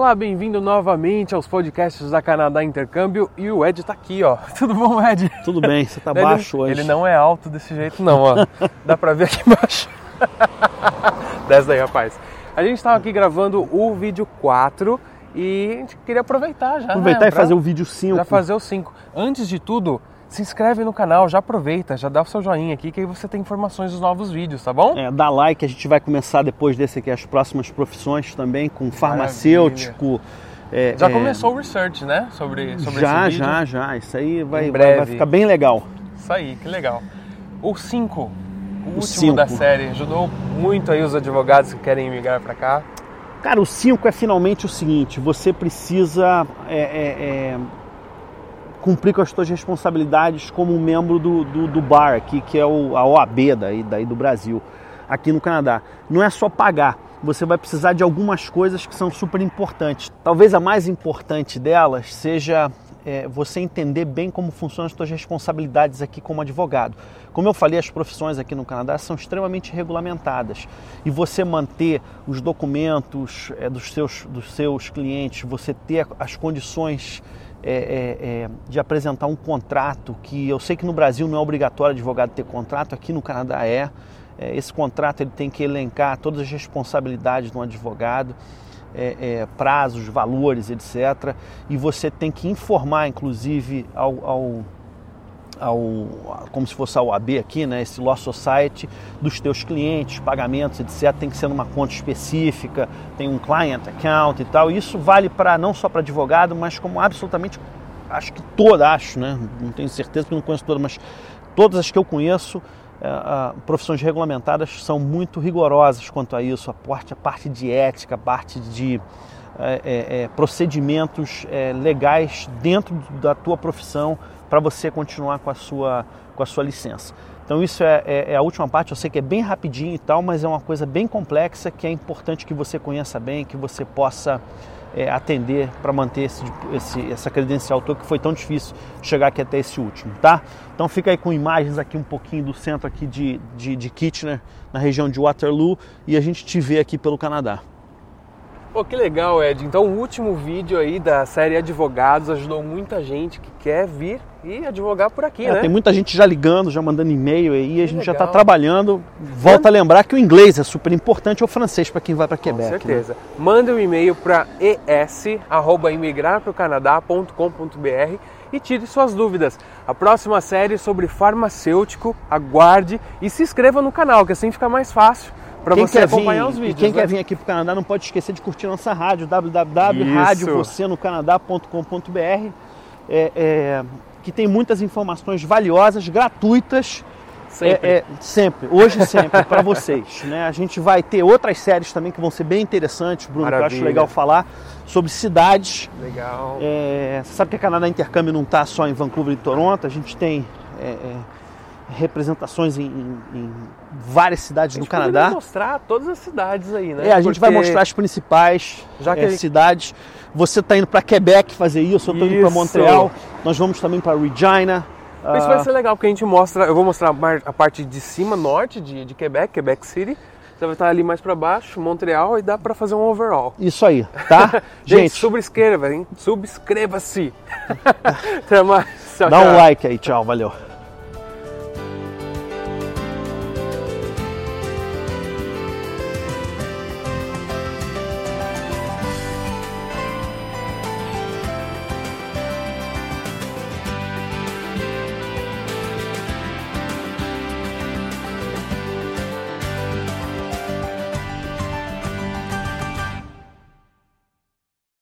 Olá, bem-vindo novamente aos podcasts da Canadá Intercâmbio e o Ed tá aqui, ó. Tudo bom, Ed? Tudo bem, você tá Ele- baixo hoje. Ele não é alto desse jeito, não, ó. Dá pra ver aqui embaixo. Desce daí, rapaz. A gente tava aqui gravando o vídeo 4 e a gente queria aproveitar já. Aproveitar né, e pra- fazer o vídeo 5. Já fazer o 5. Antes de tudo, se inscreve no canal, já aproveita, já dá o seu joinha aqui que aí você tem informações dos novos vídeos, tá bom? É, dá like, a gente vai começar depois desse aqui as próximas profissões também, com farmacêutico. é, Já é, começou o research, né? Sobre, sobre já, esse vídeo. já, já. Isso aí vai, vai, vai ficar bem legal. Isso aí, que legal. O 5, o, último cinco. da série, ajudou muito aí os advogados que querem migrar para cá. Cara, o 5 é finalmente o seguinte: você precisa é, é, é, cumprir com as suas responsabilidades como membro do, do, do bar aqui, que é o, a OAB daí, daí do Brasil, aqui no Canadá. Não é só pagar, você vai precisar de algumas coisas que são super importantes. Talvez a mais importante delas seja é, você entender bem como funcionam as suas responsabilidades aqui como advogado. Como eu falei, as profissões aqui no Canadá são extremamente regulamentadas e você manter os documentos é, dos, seus, dos seus clientes, você ter as condições é, é, é, de apresentar um contrato, que eu sei que no Brasil não é obrigatório advogado ter contrato, aqui no Canadá é. É, esse contrato ele tem que elencar todas as responsabilidades de um advogado, é, prazos, valores, etc. E você tem que informar, inclusive, ao, ao, ao- como se fosse a OAB aqui, né, esse Law Society, dos teus clientes, pagamentos, etc. Tem que ser numa conta específica, tem um client account e tal. Isso vale para não só para advogado, mas como absolutamente, acho que toda, acho, né? Não tenho certeza porque não conheço todas, mas todas as que eu conheço, ah, profissões regulamentadas são muito rigorosas quanto a isso, a parte, a parte de ética, a parte de eh, eh, eh, procedimentos eh, legais dentro da tua profissão para você continuar com a sua, com a sua licença. Então isso é, é- é a última parte, eu sei que é bem rapidinho e tal, mas é uma coisa bem complexa que é importante que você conheça bem, que você possa é, atender para manter esse, esse- essa credencial tua que foi tão difícil chegar aqui até esse último, tá? Então fica aí com imagens aqui um pouquinho do centro aqui de, de, de Kitchener, na região de Waterloo, e a gente te vê aqui pelo Canadá. Pô, que legal, Ed. Então, o último vídeo aí da série Advogados ajudou muita gente que quer vir e advogar por aqui, É, né? Tem muita gente já ligando, já mandando e-mail aí, a gente já está legal. trabalhando. Volta a lembrar que o inglês é super importante, ou o francês para quem vai para Com Quebec. né? certeza. Manda um e-mail para es@imigrarprocanadá.com.br e tire suas dúvidas. A próxima série sobre farmacêutico, aguarde e se inscreva no canal, que assim fica mais fácil para Quem você quer acompanhar vir, os vídeos. quem né? quer vir aqui para o Canadá não pode esquecer de curtir nossa rádio, www.radiovocenocanadá.com.br, é, é, que tem muitas informações valiosas, gratuitas, Sempre. É, é, sempre, hoje sempre, para vocês. Né? A gente vai ter outras séries também que vão ser bem interessantes, Bruno, que eu acho Maravilha. legal falar, sobre cidades. Legal. É, você sabe que a Canadá Intercâmbio não está só em Vancouver e Toronto, a gente tem é, é, representações em, em- em várias cidades A do gente poderia Canadá. mostrar todas as cidades aí, né? É, a gente vai Porque- mostrar as principais Já que é, a gente- cidades. Você está indo para Quebec fazer isso, eu estou indo para. Montreal. Nós vamos também para Regina. Isso Ah, vai ser legal, porque a gente mostra, eu vou mostrar a a parte de cima, norte de, de Quebec, Quebec City. Você vai estar ali mais para baixo, Montreal, e dá para fazer um overall. Isso aí, tá? Gente, gente, subscreva, hein? Subscreva-se. Até mais. Tchau, dá um like aí, tchau, valeu.